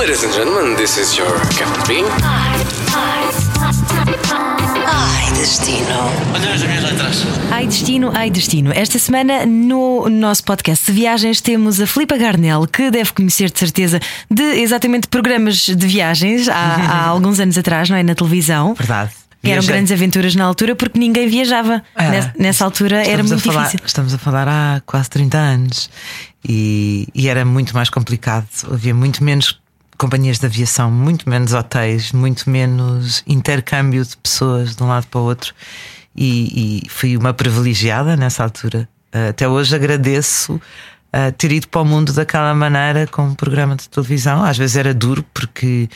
Ladies and gentlemen, this is your Captain Bean. Ai, destino. Olha as minhas letras. Ai Destino, Ai Destino. Esta semana no nosso podcast de viagens temos a Filipa Garnel, que deve conhecer de certeza de exatamente programas de viagens há, há alguns anos atrás, não é? Na televisão. Verdade. Que eram Viajei. grandes aventuras na altura porque ninguém viajava. Ah, Nessa, nessa altura era estamos a muito falar- difícil. Estamos a falar há quase 30 anos e, e era muito mais complicado. Havia muito menos companhias de aviação, muito menos hotéis, muito menos intercâmbio de pessoas de um lado para o outro. E, e fui uma privilegiada nessa altura. Até hoje agradeço uh, ter ido para o mundo daquela maneira com um programa de televisão. Às vezes era duro porque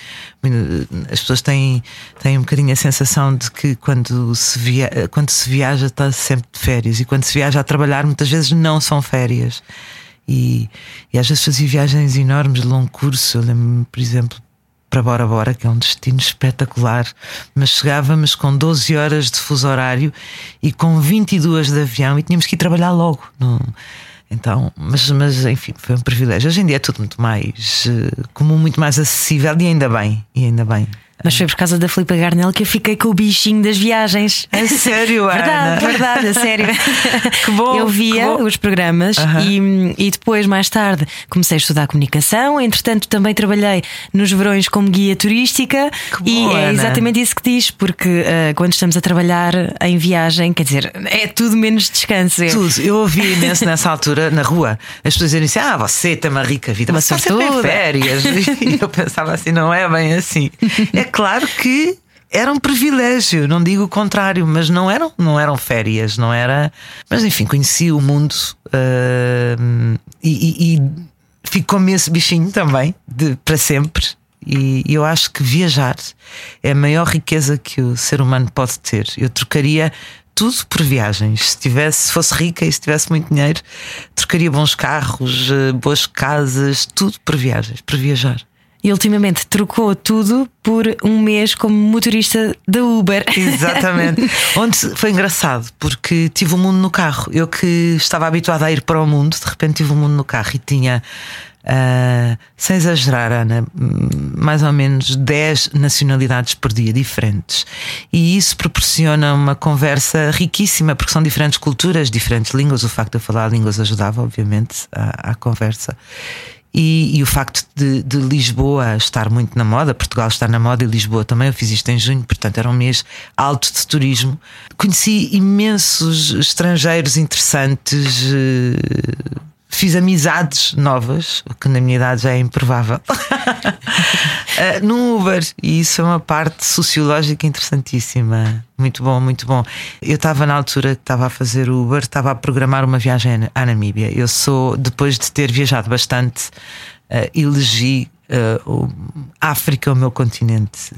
uh, as pessoas têm, têm um bocadinho a sensação de que quando se, via, quando se viaja está sempre de férias e quando se viaja a trabalhar muitas vezes não são férias. E, e às vezes fazia viagens enormes de longo curso. Eu lembro-me, por exemplo, para Bora Bora, que é um destino espetacular, mas chegávamos com 12 horas de fuso horário e com 22 de avião e tínhamos que ir trabalhar logo. Não- Então, mas, mas enfim, foi um privilégio. Hoje em dia é tudo muito mais eh, comum, muito mais acessível e ainda bem, e ainda bem. Mas foi por causa da Filipa Garnel que eu fiquei com o bichinho das viagens. É sério, Verdade, Ana? verdade, a sério. Que bom, Eu via bom. os programas e, e depois, mais tarde, comecei a estudar comunicação. Entretanto, também trabalhei nos verões como guia turística. Que e bom, é Ana. exatamente isso que diz, porque ah, quando estamos a trabalhar em viagem, quer dizer, é tudo menos descanso. É- Tudo. Eu ouvi imenso nessa altura na rua as pessoas dizerem assim: Ah, você tem uma rica vida, Uma você está sempre em sortuda." férias. E eu pensava assim: não é bem assim. É claro que era um privilégio, não digo o contrário, mas não eram, não eram férias, não era. Mas enfim, conheci o mundo ah, e, e, e ficou-me esse bichinho também, de, para sempre. E eu acho que viajar é a maior riqueza que o ser humano pode ter. Eu trocaria tudo por viagens. Se tivesse, se fosse rica e se tivesse muito dinheiro, trocaria bons carros, eh, boas casas, tudo por viagens, por viajar. E ultimamente trocou tudo por um mês como motorista da Uber. Exatamente. Onde foi engraçado, porque tive o mundo no carro. Eu que estava habituada a ir para o mundo, de repente tive o mundo no carro e tinha, ah, sem exagerar, Ana, mais ou menos 10 nacionalidades por dia diferentes. E isso proporciona uma conversa riquíssima, porque são diferentes culturas, diferentes línguas. O facto de eu falar línguas ajudava, obviamente, à, à conversa. E, e o facto de, de Lisboa estar muito na moda, Portugal estar na moda e Lisboa também, eu fiz isto em junho, portanto era um mês alto de turismo. Conheci imensos estrangeiros interessantes, eh, fiz amizades novas, o que na minha idade já é improvável, Eh, no Uber. E isso é uma parte sociológica interessantíssima. Muito bom, muito bom. Eu estava na altura que estava a fazer Uber, estava a programar uma viagem à Namíbia. Eu sou, depois de ter viajado bastante, eh, elegi eh, o- África o meu continente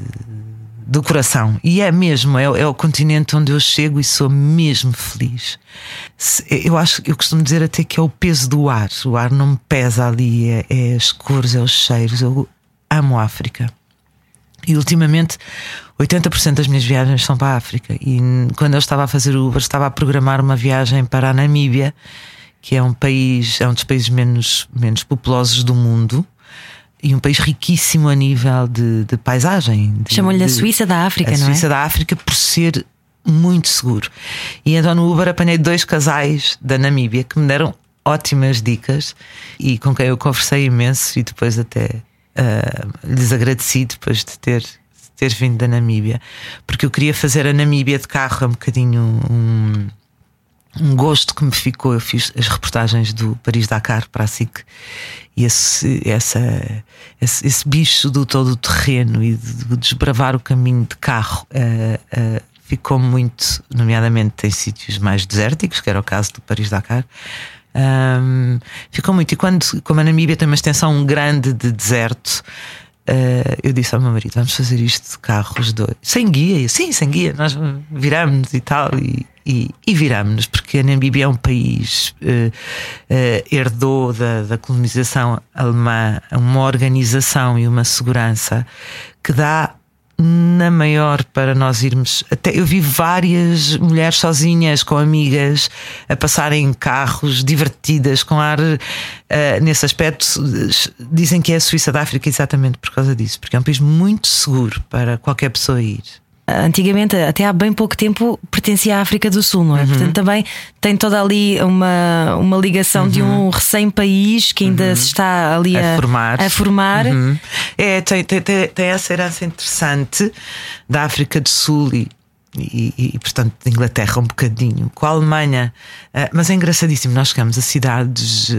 do coração. E é mesmo, é, é o continente onde eu chego e sou mesmo feliz. Eu acho, eu costumo dizer até que é o peso do ar. O ar não me pesa ali, é, é as cores, é os cheiros. Eu amo a África. E ultimamente 80% das minhas viagens são para a África. E quando eu estava a fazer Uber, estava a programar uma viagem para a Namíbia, que é um país, é um dos países menos, menos populosos do mundo. E um país riquíssimo a nível de, de paisagem. Chamam-lhe a Suíça da África, não é? Suíça da África por ser muito seguro. E então no Uber apanhei dois casais da Namíbia que me deram ótimas dicas e com quem eu conversei imenso e depois até ah, lhes agradeci depois de ter, de ter vindo da Namíbia, porque eu queria fazer a Namíbia de carro é um bocadinho um, um gosto que me ficou. Eu fiz as reportagens do Paris-Dakar para a SIC e esse, essa, esse, esse bicho do todo o terreno e de, de desbravar o caminho de carro eh, eh, ficou muito, nomeadamente em sítios mais desérticos, que era o caso do Paris-Dakar. Ahm, ficou muito. E quando, como a Namíbia tem uma extensão grande de deserto, eh, eu disse ao meu marido: vamos fazer isto de carros dois, sem guia. Sim, sem guia, nós viramos e tal. E, e, e viramos-nos, porque a Namíbia é um país eh, eh, herdou da, da colonização alemã uma organização e uma segurança que dá na maior para nós irmos. Até eu vi várias mulheres sozinhas, com amigas, a passarem carros divertidas, com ar. Uh, nesse aspecto, dizem que é a Suíça da África exatamente por causa disso, porque é um país muito seguro para qualquer pessoa ir antigamente, até há bem pouco tempo, pertencia à África do Sul, não é? Uhum. Portanto, também tem toda ali uma, uma ligação uhum. de um recém-país que ainda uhum. se está ali a, a formar. A formar. Uhum. É, tem, tem, tem, essa herança interessante da África do Sul e, e, e, portanto de Inglaterra um bocadinho, com a Alemanha, uh, mas é engraçadíssimo. Nós chegamos a cidades uh,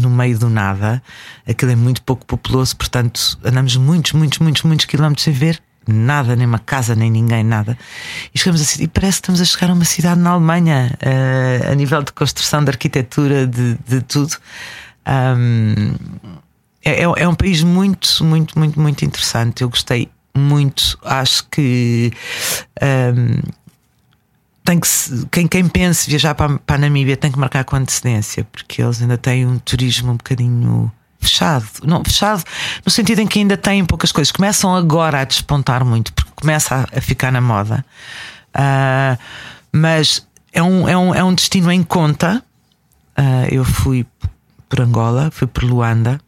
no meio do nada, aquilo é muito pouco populoso, portanto andamos muitos, muitos, muitos, muitos quilómetros sem ver nada, nem uma casa, nem ninguém, nada. E chegamos a e parece que estamos a chegar a uma cidade na Alemanha, uh, a nível de construção, de arquitetura, de, de tudo. Um, é, é, um país muito, muito, muito, muito interessante. Eu gostei muito. Acho que. Um, tem que quem, quem pense viajar para, para a Namíbia tem que marcar com antecedência, porque eles ainda têm um turismo um bocadinho fechado. Não, fechado no sentido em que ainda têm poucas coisas. Começam agora a despontar muito, porque começa a, a ficar na moda. Uh, mas é um, é, um, é um destino em conta. Uh, eu fui por Angola, fui por Luanda.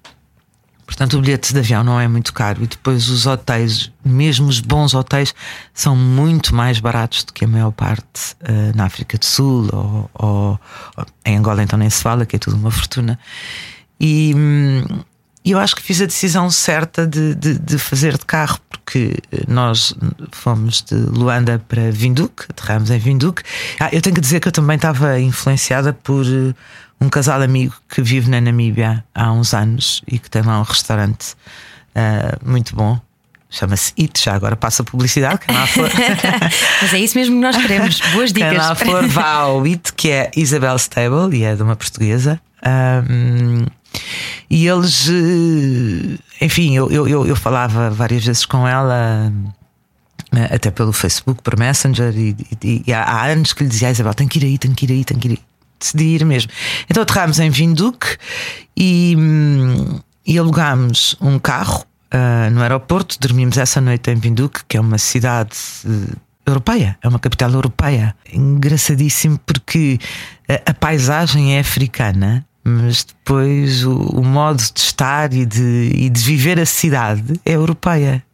Portanto, o bilhete de avião não é muito caro. E depois os hotéis, mesmo os bons hotéis, são muito mais baratos do que a maior parte uh, na África do Sul ou, ou, ou, em Angola, então nem se fala, que é tudo uma fortuna. E eu acho que fiz a decisão certa de, de, de, fazer de carro, porque nós fomos de Luanda para Vinduque, aterramos em Vinduque. Ah, eu tenho que dizer que eu também estava influenciada por eh, um casal amigo que vive na Namíbia há uns anos e que tem lá um restaurante uh, muito bom. Chama-se IT, já agora passa a publicidade. Quem lá for. Mas é isso mesmo que nós queremos. Boas dicas. Quem lá for, vá ao IT, que é Isabel Stable e é de uma portuguesa. Um, e eles, eh, enfim, eu, eu, eu falava várias vezes com ela eh, até pelo Facebook, por Messenger, e, e, e há, anos que lhe dizia: Isabel, tem que ir aí, tem que ir aí, tem que ir aí. Decidi ir mesmo. Então aterramos em Vinduque e, hum, e alugámos um carro uh, no aeroporto. Dormimos essa noite em Vinduque, que é uma cidade. Uh, europeia, é uma capital europeia. Engraçadíssimo porque a, a paisagem é africana mas depois o, o, modo de estar e de, e de viver a cidade é europeia.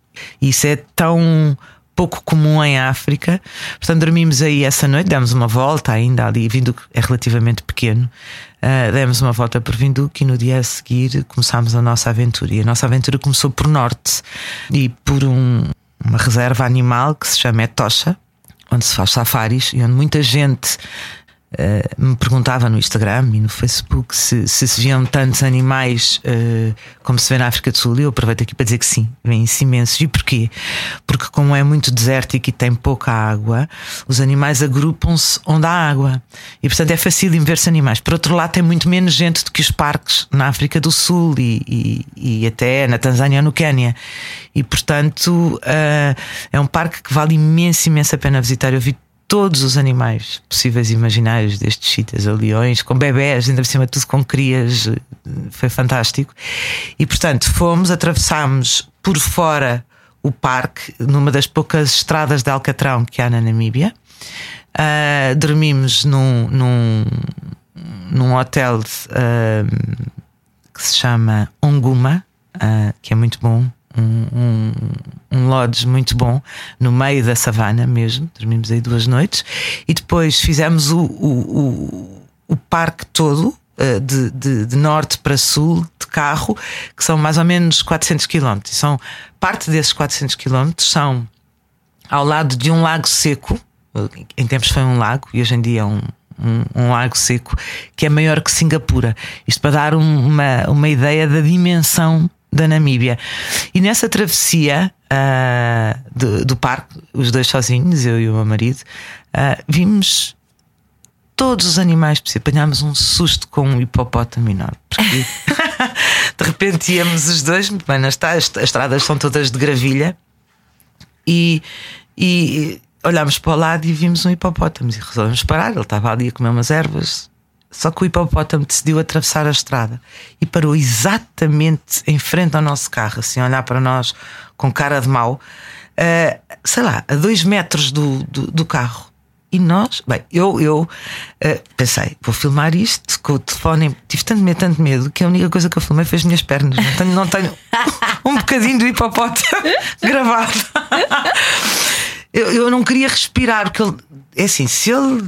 Isso é tão pouco comum em África. Portanto, dormimos aí essa noite, demos uma volta ainda ali. Vinduque é relativamente pequeno. Uh, demos uma volta por Vinduque e no dia a seguir começámos a nossa aventura. E a nossa aventura começou por norte e por um, uma reserva animal que se chama Etosha, onde se faz safaris e onde muita gente Uh, me perguntava no Instagram e no Facebook se se, se viam tantos animais uh, como se vê na África do Sul. E eu aproveito aqui para dizer que sim, vêm-se imensos. E porquê? Porque, como é muito desértico e tem pouca água, os animais agrupam-se onde há água. E portanto é fácil ver-se animais. Por outro lado, tem muito menos gente do que os parques na África do Sul e, e, e até na Tanzânia ou no Quénia. E portanto uh, é um parque que vale imenso, imenso a pena visitar. Eu vi todos os animais possíveis e imaginários, destes chitas a leões, com bebés, ainda por cima tudo com crias, foi fantástico. E portanto fomos, atravessámos por fora o parque, numa das poucas estradas de Alcatrão que há na Namíbia. Uh, dormimos num, num, num hotel uh, que se chama Onguma, uh, que é muito bom um, um, lodge muito bom no meio da savana mesmo. Dormimos aí duas noites e depois fizemos o, o, o, o parque todo. Eh, de, de, de, norte para sul de carro, que são mais ou menos 400 km. São, parte desses 400 km são ao lado de um lago seco, em tempos foi um lago e hoje em dia é um, um, um, lago seco que é maior que Singapura. Isto para dar um, uma, uma ideia da dimensão da Namíbia. E nessa travessia uh, do, do, parque, os dois sozinhos, eu e o meu marido, uh, vimos todos os animais Apanhámos um susto com um hipopótamo enorme. Porque de repente íamos os dois, bem, as, as estradas são todas de gravilha, e, e olhámos para o lado e vimos um hipopótamo e resolvemos parar. Ele estava ali a comer umas ervas só que o hipopótamo decidiu atravessar a estrada e parou exatamente em frente ao nosso carro, assim, a olhar para nós com cara de mau. uh, sei lá, a dois metros do, do, do carro. E nós, bem, eu, eu uh, pensei, vou filmar isto com o telefone. Tive tanto medo, tanto medo, que a única coisa que eu filmei foi as minhas pernas. Não tenho, não tenho um bocadinho do hipopótamo gravado. eu, eu não queria respirar, porque ele, é assim, se ele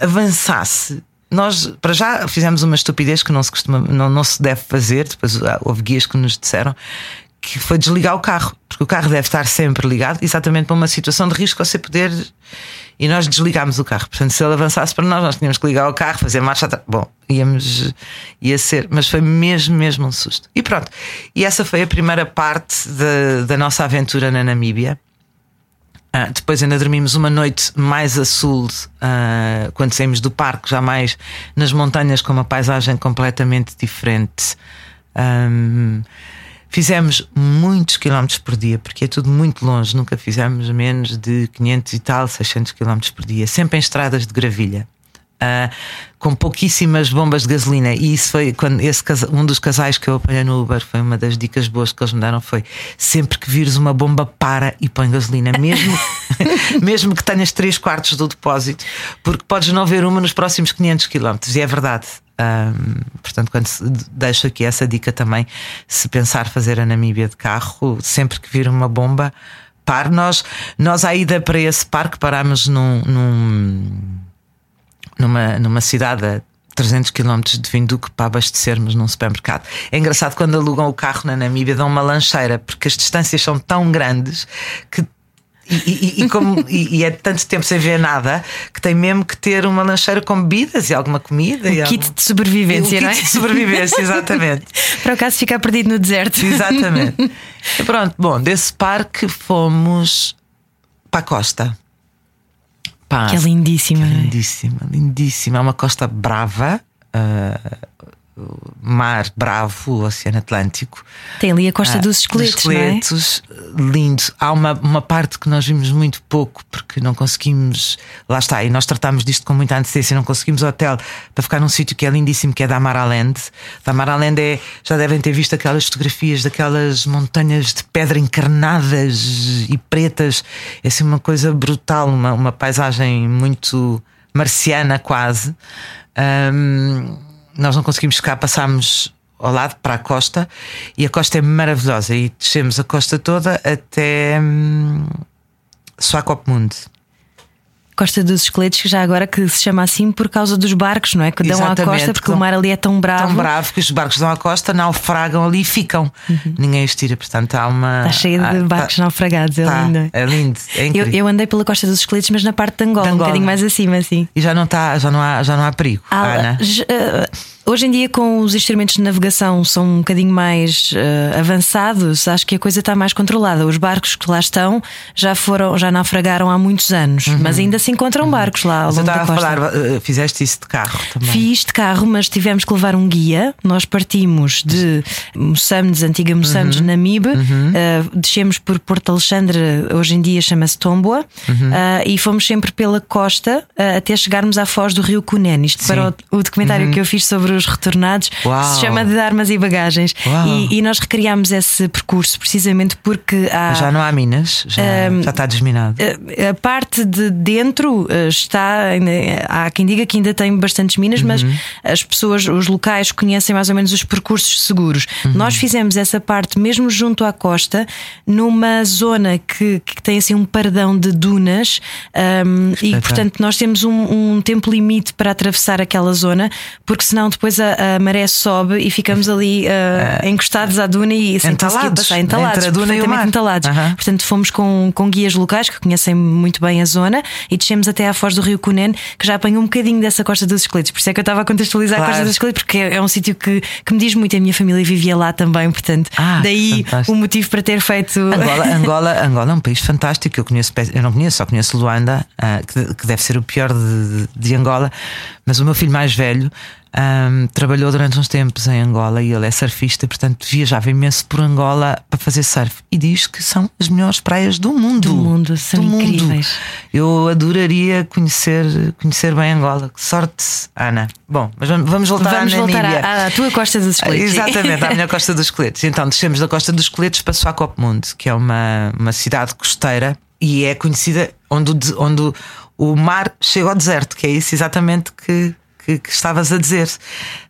avançasse nós para já fizemos uma estupidez que não se costuma, não, não se deve fazer. Depois ah, houve guias que nos disseram que foi desligar o carro, porque o carro deve estar sempre ligado, exatamente para uma situação de risco você poder. E nós desligámos o carro. Portanto, se ele avançasse para nós, nós tínhamos que ligar o carro, fazer marcha atrás. Bom, íamos. ia ser. Mas foi mesmo, mesmo um susto. E pronto. E essa foi a primeira parte de, da nossa aventura na Namíbia. Uh, depois ainda dormimos uma noite mais a sul, uh, quando saímos do parque, já mais nas montanhas, com uma paisagem completamente diferente. Um, fizemos muitos quilómetros por dia, porque é tudo muito longe, nunca fizemos menos de 500 e tal, 600 quilómetros por dia, sempre em estradas de gravilha uh, com pouquíssimas bombas de gasolina. E isso foi quando esse um dos casais que eu apanhei no Uber foi uma das dicas boas que eles me deram: foi sempre que vires uma bomba, para e põe gasolina, mesmo, mesmo que tenhas 3 quartos do depósito, porque podes não ver uma nos próximos 500 km. E é verdade. Um, portanto, quando deixo aqui essa dica também, se pensar fazer a Namíbia de carro, sempre que vir uma bomba, pare. Nós, nós à ida para esse parque parámos num, num numa, numa cidade a 300 km de Vinduque para abastecermos num supermercado. É engraçado quando alugam o carro na Namíbia, dão uma lancheira, porque as distâncias são tão grandes que e, e, e, como, e, é tanto tempo sem ver nada que tem mesmo que ter uma lancheira com bebidas e alguma comida. Um e kit algum... de sobrevivência, não é? Kit de sobrevivência, exatamente. Para o caso ficar perdido no deserto. Exatamente. E pronto, bom, desse parque fomos para a costa. Pá, que é lindíssima. Que é lindíssima, lindíssima. É uma costa brava. Uh, mar bravo, o Oceano Atlântico. Tem ali a Costa ah, dos Esqueletos. Dos esqueletos, é? lindo. Há uma, uma parte que nós vimos muito pouco, porque não conseguimos. Lá está, e nós tratámos disto com muita antecedência, não conseguimos hotel para ficar num sítio que é lindíssimo, que é da Amaraland. Da Amaraland é. Já devem ter visto aquelas fotografias daquelas montanhas de pedra encarnadas e pretas. É assim uma coisa brutal, uma, uma paisagem muito marciana quase. Um, nós não conseguimos ficar, passámos ao lado para a costa e a costa é maravilhosa e descemos a costa toda até hum, Swakopmund. Costa dos Esqueletos, já agora que se chama assim por causa dos barcos, não é? Que dão Exatamente, à costa, porque o mar ali é tão bravo. Tão bravo que os barcos dão à costa, naufragam ali e ficam. Uhum. Ninguém os tira, portanto há uma. Está cheia de ah, barcos tá, naufragados, é tá, lindo. É lindo. É eu, eu, andei pela Costa dos Esqueletos, mas na parte de Angola, de Angola. um bocadinho mais acima, assim. E já não, está, já não, há, já não há perigo, ah, Ana? Uh, Hoje em dia, com os instrumentos de navegação são um bocadinho mais uh, avançados, acho que a coisa está mais controlada. Os barcos que lá estão já foram, já naufragaram há muitos anos, uhum. mas ainda se encontram uhum. barcos lá ao longo da costa. A falar, uh, fizeste isso de carro também? Fiz de carro, mas tivemos que levar um guia. Nós partimos de Moçambiques, antiga Moçambiques, uhum. Namibe, uh, descemos por Porto Alexandre, hoje em dia chama-se Tomboa, uhum. e fomos sempre pela costa até chegarmos à foz do Rio Cunene. Isto Sim. para o, o documentário uhum. que eu fiz sobre os retornados, Uau. se chama de armas e bagagens. E, e, nós recriámos esse percurso precisamente porque há. Já não há minas, já, um, já está desminado. A, a, parte de dentro eh, está. Há quem diga que ainda tem bastantes minas, uhum. mas as pessoas, os locais, conhecem mais ou menos os percursos seguros. Uhum. Nós fizemos essa parte mesmo junto à costa, numa zona que, que tem assim um pardão de dunas, um, e portanto nós temos um, um tempo limite para atravessar aquela zona, porque senão depois a, a maré sobe e ficamos ali uh, encostados à duna e sem entalados, passar, entalados, entre a duna e o mar. entalados. Uhum. Portanto, fomos com, com guias locais que conhecem muito bem a zona e descemos até à foz do rio Cunen, que já apanhou um bocadinho dessa costa dos esqueletos. Por isso é que eu estava a contextualizar claro. a costa dos esqueletos, porque é, é um sítio que, que me diz muito. A minha família vivia lá também, portanto, ah, daí fantástico. o motivo para ter feito. Angola, Angola, Angola é um país fantástico. Eu conheço, eu não conheço, só conheço Luanda, uh, que, que, deve ser o pior de, de Angola. Mas o meu filho mais velho Um, trabalhou durante uns tempos em Angola e ele é surfista, portanto viajava imenso por Angola para fazer surf e diz que são as melhores praias do mundo. Do mundo, são Do mundo. incríveis. Eu adoraria conhecer, conhecer bem Angola. Que sorte, Ana. Bom, mas vamos- voltar Vamos à voltar à, à tua costa dos esqueletos. Exatamente, à minha Costa dos Esqueletos. Então, descemos da Costa dos Esqueletos para Swakopmund, que é uma, uma cidade costeira e é conhecida onde, onde o- mar chega ao deserto, que é isso exatamente que, que, que estavas a dizer.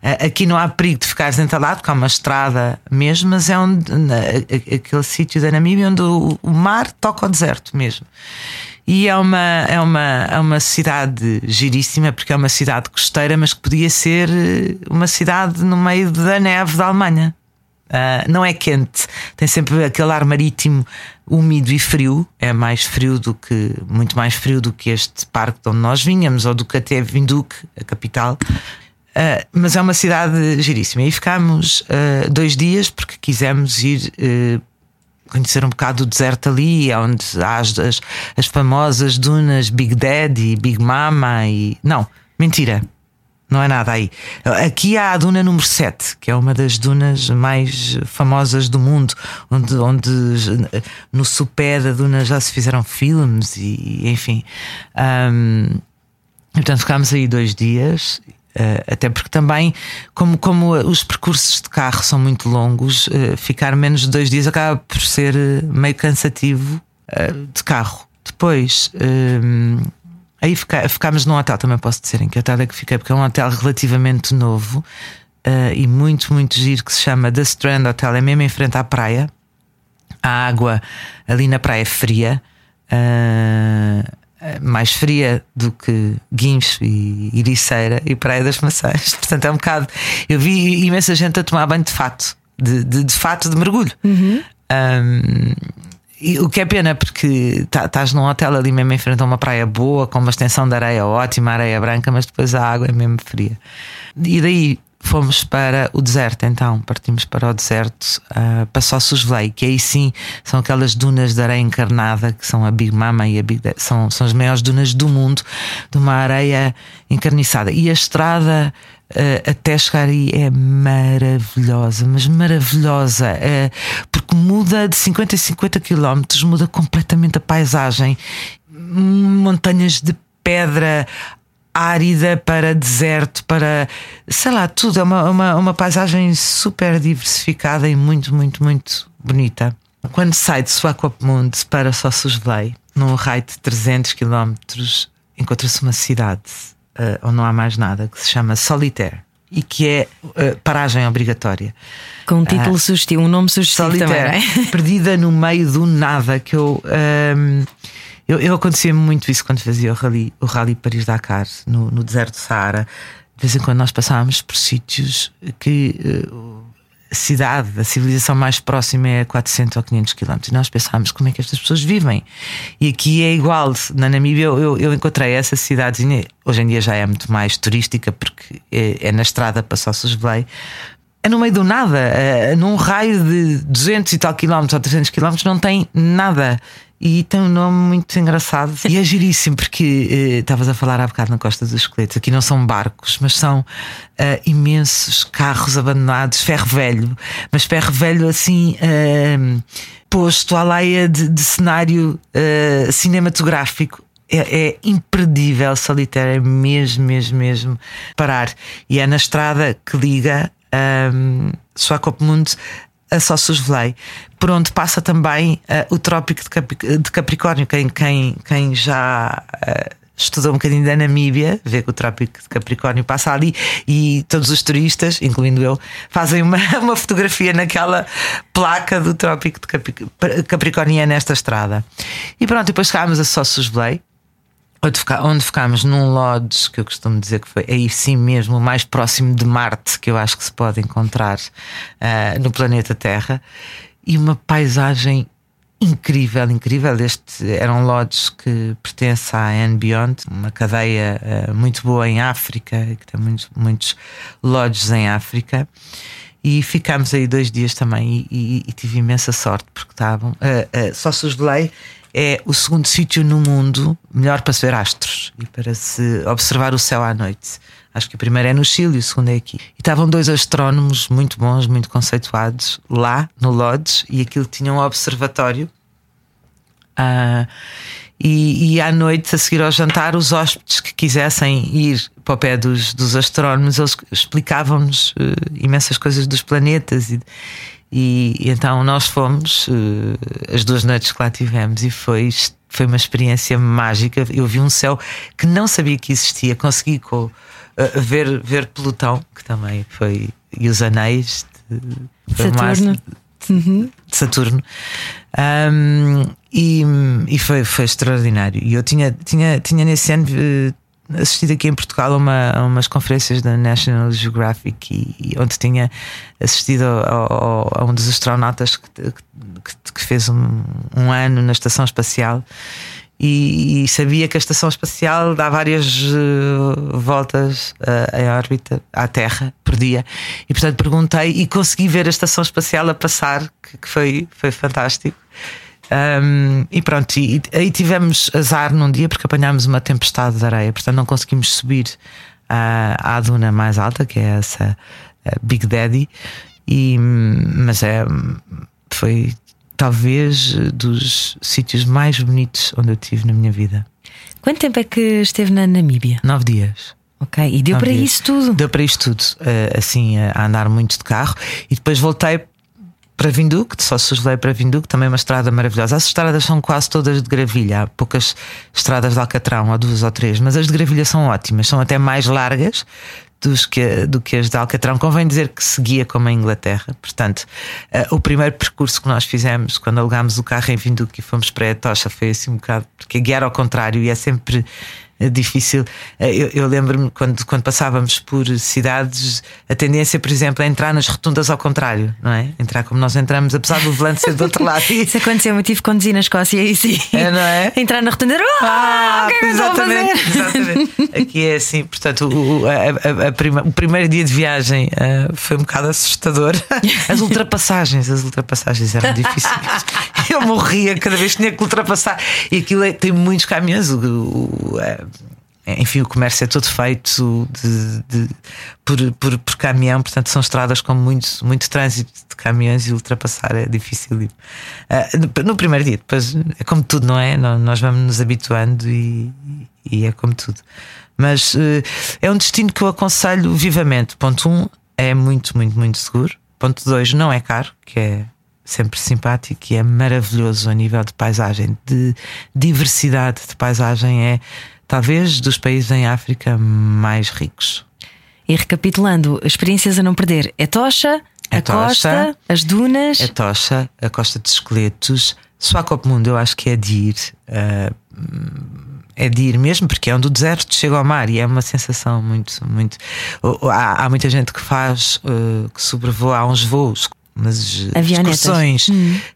Eh, Aqui não há perigo de ficares entalado, porque há uma estrada mesmo, mas é onde, na- aquele sítio da Namíbia onde o, o mar toca ao deserto mesmo. E é uma, é, uma, é uma cidade giríssima, porque é uma cidade costeira, mas que podia ser eh, uma cidade no meio da neve da Alemanha. Ah, não é quente, tem sempre aquele ar marítimo úmido e frio. É mais frio do que, muito mais frio do que este parque de onde nós vinhamos, ou do que até Vinduque, a capital. Ah, mas é uma cidade giríssima. E ficámos ah, dois dias porque quisemos ir conhecer um bocado do deserto ali, onde há as, as, as famosas dunas Big Daddy, Big Mama e. Não, mentira. Não é nada aí. Aqui há a duna número 7, que é uma das dunas mais famosas do mundo, onde, onde no sopé da duna já se fizeram filmes e enfim. Ahm, Portanto, ficámos aí dois dias. eh, até porque também, como, como os percursos de carro são muito longos, eh, ficar menos de dois dias acaba por ser eh, meio cansativo de carro. Depois, eh, aí fica, ficámos num hotel, também posso dizer em que hotel é que fiquei, porque é um hotel relativamente novo eh, e muito, muito giro que se chama The Strand Hotel, é mesmo em frente à praia. A água ali na praia é fria, ah, mais fria do que Guincho e Iriceira e Praia das Maçãs. Portanto, é um bocado. Eu vi imensa gente a tomar banho de fato, de, de, de fato de mergulho. Um, e o que é pena, porque tá- estás num hotel ali mesmo em frente a uma praia boa, com uma extensão de areia ótima, areia branca, mas depois a água é mesmo fria. E daí fomos para o deserto, então partimos para o deserto, uh, para Sossus Vlei, que aí sim são aquelas dunas de areia encarnada, que são a Big Mama e a Big Daddy, são, são as maiores dunas do mundo, de uma areia encarniçada. E a estrada. Uh, até chegar aí é maravilhosa, mas maravilhosa, uh, porque muda de 50 a 50 quilómetros, muda completamente a paisagem, montanhas de pedra árida para deserto, para sei lá, tudo. É uma, uma, uma paisagem super diversificada e muito, muito, muito bonita. Quando sai de Swakopmund para Sossusvlei, num raio de 300 km, encontra-se uma cidade eh, onde não há mais nada, que se chama Solitaire e que é eh, paragem obrigatória. Com um título sugestivo, um nome sugestivo também, é? perdida no meio do nada, que eu. ahm, eu, eu acontecia muito isso quando fazia o Rally, o rally Paris-Dakar, no, no deserto do Saara. De vez em quando nós passávamos por sítios que a cidade, a civilização mais próxima é a 400 ou 500 quilómetros. E nós pensávamos como é que estas pessoas vivem. E aqui é igual. Na Namíbia eu, eu, encontrei essa cidadezinha, hoje em dia já é muito mais turística, porque é, é na estrada para Sossos Velei. É no meio do nada, eh, num raio de 200 e tal quilómetros ou 300 quilómetros, não tem nada. E tem um nome muito engraçado e é giríssimo, porque eh, estavas a falar há bocado na Costa dos Esqueletos. Aqui não são barcos, mas são eh, imensos carros abandonados, ferro velho, mas ferro velho assim. eh, posto à laia de, de cenário eh, cinematográfico é, é imperdível, solitário, é mesmo, mesmo, mesmo parar. E é na estrada que liga um, Swakopmund a Sossus Velei, por onde passa também eh, o Trópico de, de Capricórnio. Quem, quem, quem já eh, estudou um bocadinho da Namíbia, vê que o Trópico de Capricórnio passa ali e todos os turistas, incluindo eu, fazem uma, uma fotografia naquela placa do Trópico de Capri- Capricórnio nesta estrada. E pronto, depois chegámos a Sossus Velei onde, onde ficámos num lodge que eu costumo dizer que foi aí sim mesmo o mais próximo de Marte que eu acho que se pode encontrar ah, no planeta Terra e uma paisagem incrível, incrível. Este era um lodge que pertence à And Beyond, uma cadeia ah, muito boa em África, que tem muitos, muitos lodges em África. E ficámos aí dois dias também e, e- e tive imensa sorte porque estavam. Uh, uh, só se os Belém é o segundo sítio no mundo melhor para se ver astros e para se observar o céu à noite. Acho que o primeiro é no Chile e o segundo é aqui. E estavam dois astrónomos muito bons, muito conceituados lá no Lodge e aquilo tinha um observatório ah, e, e à noite, a seguir ao jantar, os hóspedes que quisessem ir para o pé dos, dos astrónomos, eles explicavam-nos eh, imensas coisas dos planetas. E, e, e então nós fomos eh, as duas noites que lá tivemos e foi, foi uma experiência mágica. Eu vi um céu que não sabia que existia, consegui co- eh, ver, ver Plutão, que também foi, e os anéis. De, Saturno. máximo de Saturno. Um, e e foi, foi extraordinário. E eu tinha, tinha, tinha nesse ano eh, assistido aqui em Portugal a, uma, a umas conferências da National Geographic e, e onde tinha assistido ao- ao- a um dos astronautas que, que- que fez um, um ano na estação espacial. E, e sabia que a estação espacial dá várias eh, voltas eh, em órbita à Terra por dia. E portanto perguntei e consegui ver a estação espacial a passar, que, que foi, foi fantástico. Um, e pronto, e, aí tivemos azar num dia porque apanhámos uma tempestade de areia, portanto não conseguimos subir à, à duna mais alta, que é essa eh, Big Daddy. E, mas é, foi talvez eh, dos sítios mais bonitos onde eu tive na minha vida. Quanto tempo é que esteve na Namíbia? Nove dias. Ok, e deu Nove para dias. isso tudo. Deu para isto tudo, eh, assim, a andar muito de carro. E depois voltei para Vinduque, só sugelei para Vinduque, também uma estrada maravilhosa. As estradas são quase todas de gravilha, há poucas estradas de Alcatrão, ou duas ou três, mas as de gravilha são ótimas, são até mais largas. Dos que, do que as de Alcatrão, convém dizer que seguia como a Inglaterra. Portanto, eh, o primeiro percurso que nós fizemos quando alugámos o carro em Vinduque e fomos para a Tocha foi assim um bocado, porque guiar ao contrário e é sempre difícil. Eh, Eu, eu lembro-me quando, quando passávamos por cidades, a tendência, por exemplo, é entrar nas rotundas ao contrário, não é? Entrar como nós entramos, apesar do volante ser do outro lado. Isso aconteceu, eu tive conduzir na Escócia e sim. É, não é? Entrar na rotunda. Ah, o que é que eu estou a exatamente, fazer? exatamente. Aqui é assim, portanto, o, a- a- a prima- o primeiro dia de viagem eh, foi um bocado assustador. As ultrapassagens, as ultrapassagens eram difíceis. Eu morria cada vez que tinha que ultrapassar. E aquilo é- tem muitos caminhões. O, o- enfim, o comércio é todo feito de- de- por, por, por caminhão, portanto, são estradas com muito, muito trânsito de caminhões e ultrapassar é difícil. Ah, no- primeiro dia, depois é como tudo, não é? Nó- Nós vamos nos habituando e, e é como tudo. Mas eh, é um destino que eu aconselho vivamente. Ponto um, é muito, muito, muito seguro. Ponto dois, não é caro, que é sempre simpático e é maravilhoso a nível de paisagem, de diversidade de paisagem. É talvez dos países em África mais ricos. E recapitulando, experiências a não perder: é Tocha, a É Tocha, costa, as dunas. É Tocha, a Costa de Esqueletos, Swakopmund, eu acho que é de ir. ah, é de ir mesmo, porque é onde o deserto chega ao mar e é uma sensação muito, muito. Há, há muita gente que faz, ah, que sobrevoa, há uns voos, umas excursões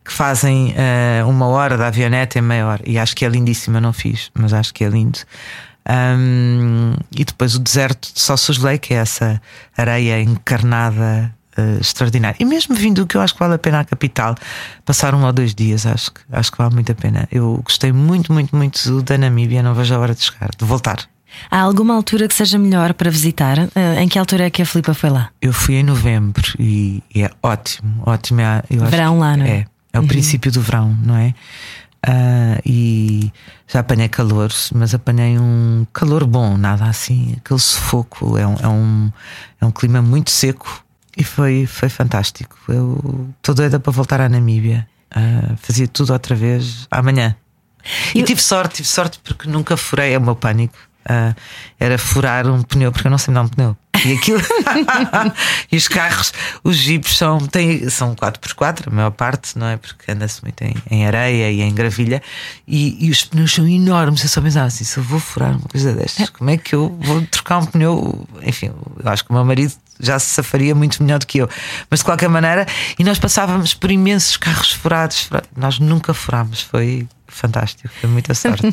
que fazem ah, uma hora da avioneta meia hora. E acho que é lindíssimo, eu não fiz, mas acho que é lindo. Ahm, e depois o deserto de Sossus Lake, é essa areia encarnada eh, extraordinária. E mesmo vindo que eu acho que vale a pena a capital, passar um ou dois dias, acho que, acho que vale muito a pena. Eu gostei muito, muito, muito da Namíbia, não vejo a hora de chegar, de voltar. Há alguma altura que seja melhor para visitar? Ah, em que altura é que a Filipa foi lá? Eu fui em novembro e, e é ótimo, ótimo. É, eu Verão lá, não é? É, é o princípio do verão, não é? Ah, e já apanhei calor, mas apanhei um calor bom, nada assim, aquele sufoco. É um, é um, é um clima muito seco e foi, foi fantástico. Eu estou doida para voltar à Namíbia. Ah, fazia tudo outra vez amanhã. E Eu- tive sorte, tive sorte porque nunca furei, é o meu pânico. Ah, era furar um pneu, porque eu não sei dar um pneu. E aquilo. e os carros, os jipes são, têm, são 4x4, a maior parte, não é? Porque anda-se muito em, em areia e em gravilha. E, e os pneus são enormes. Eu só pensava assim: se eu vou furar uma coisa destas, como é que eu vou trocar um pneu? Enfim, eu acho que o meu marido já se safaria muito melhor do que eu. Mas de qualquer maneira, e nós passávamos por imensos carros furados. furados. Nós nunca furámos, foi fantástico, foi muita sorte.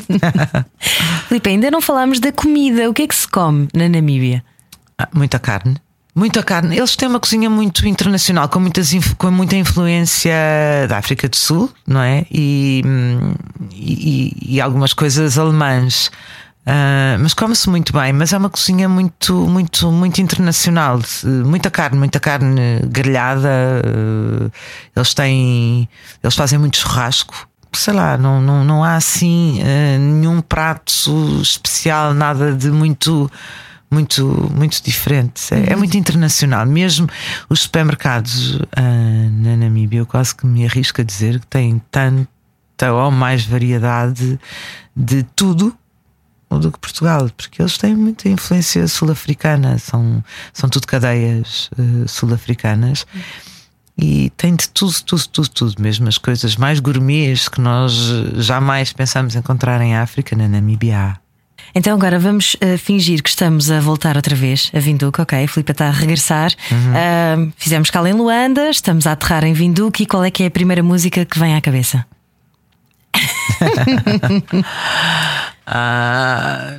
Filipe, ainda não falámos da comida. O que é que se come na Namíbia? Ah, muita carne. Muita carne. Eles têm uma cozinha muito internacional, com, muitas, com muita influência da África do Sul, não é? E, e, e algumas coisas alemãs. Uh, mas come-se muito bem, mas é uma cozinha muito, muito, muito internacional. Muita carne, muita carne grelhada. Uh, eles têm. Eles fazem muito churrasco. Sei lá, não, não, não há assim uh, nenhum prato especial, nada de muito muito, muito diferente. É, é, muito internacional. Mesmo os supermercados uh, na Namíbia, eu quase que me arrisco a dizer que têm tanta ou mais variedade de tudo do que Portugal, porque eles têm muita influência sul-africana, são, são tudo cadeias uh, sul-africanas. E tem de tudo, tudo, tudo, tudo, mesmo as coisas mais gourmets que nós jamais pensamos encontrar em África, na Namíbia. Então agora vamos uh, fingir que estamos a voltar outra vez a Vinduque, ok? A Filipe está a regressar. Uhum. Uh, fizemos cala em Luanda, estamos a aterrar em Vinduque e qual é que é a primeira música que vem à cabeça? ah,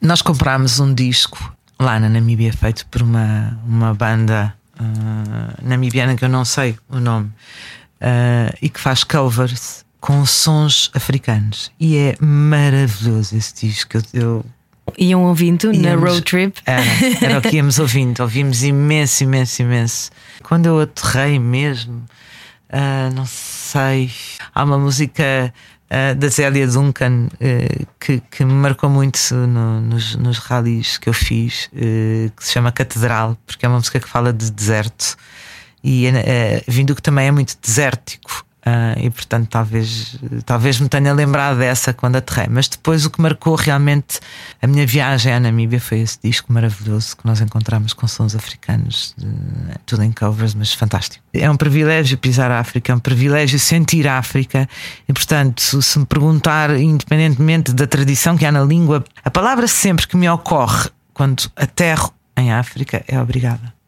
Nós comprámos um disco lá na Namíbia feito por uma, uma banda uh, namibiana que eu não sei o nome uh, e que faz covers com sons africanos. E é maravilhoso esse disco. Eu, eu Iam ouvindo íamos, na road trip? Era, era o que íamos ouvindo, ouvimos imenso, imenso, imenso. Quando eu aterrei mesmo, uh, não sei, há uma música uh, da Zélia Duncan uh, que, que me marcou muito no, nos, nos rallies que eu fiz, que se chama Catedral, porque é uma música que fala de deserto. E Vindo que também é muito desértico. Uh, e portanto talvez, talvez me tenha lembrado dessa quando aterrei. Mas depois o que marcou realmente a minha viagem à Namíbia foi esse disco maravilhoso que nós encontramos com sons africanos, de, tudo em covers, mas fantástico. É um privilégio pisar a África, é um privilégio sentir a África, e portanto, se me perguntar, independentemente da tradição que há na língua, a palavra sempre que me ocorre quando aterro em África é obrigada.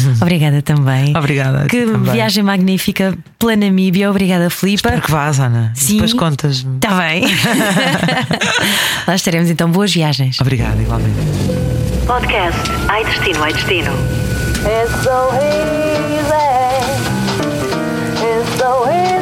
Obrigada também. Obrigada. Que também. viagem magnífica pela Namíbia. Obrigada, Filipe. Espero que vás, Ana. Sim. Depois contas-me. Está bem. Lá estaremos então. Boas viagens. Obrigado, igualmente. Podcast Ai Destino, Ai Destino. It's so easy. It's so easy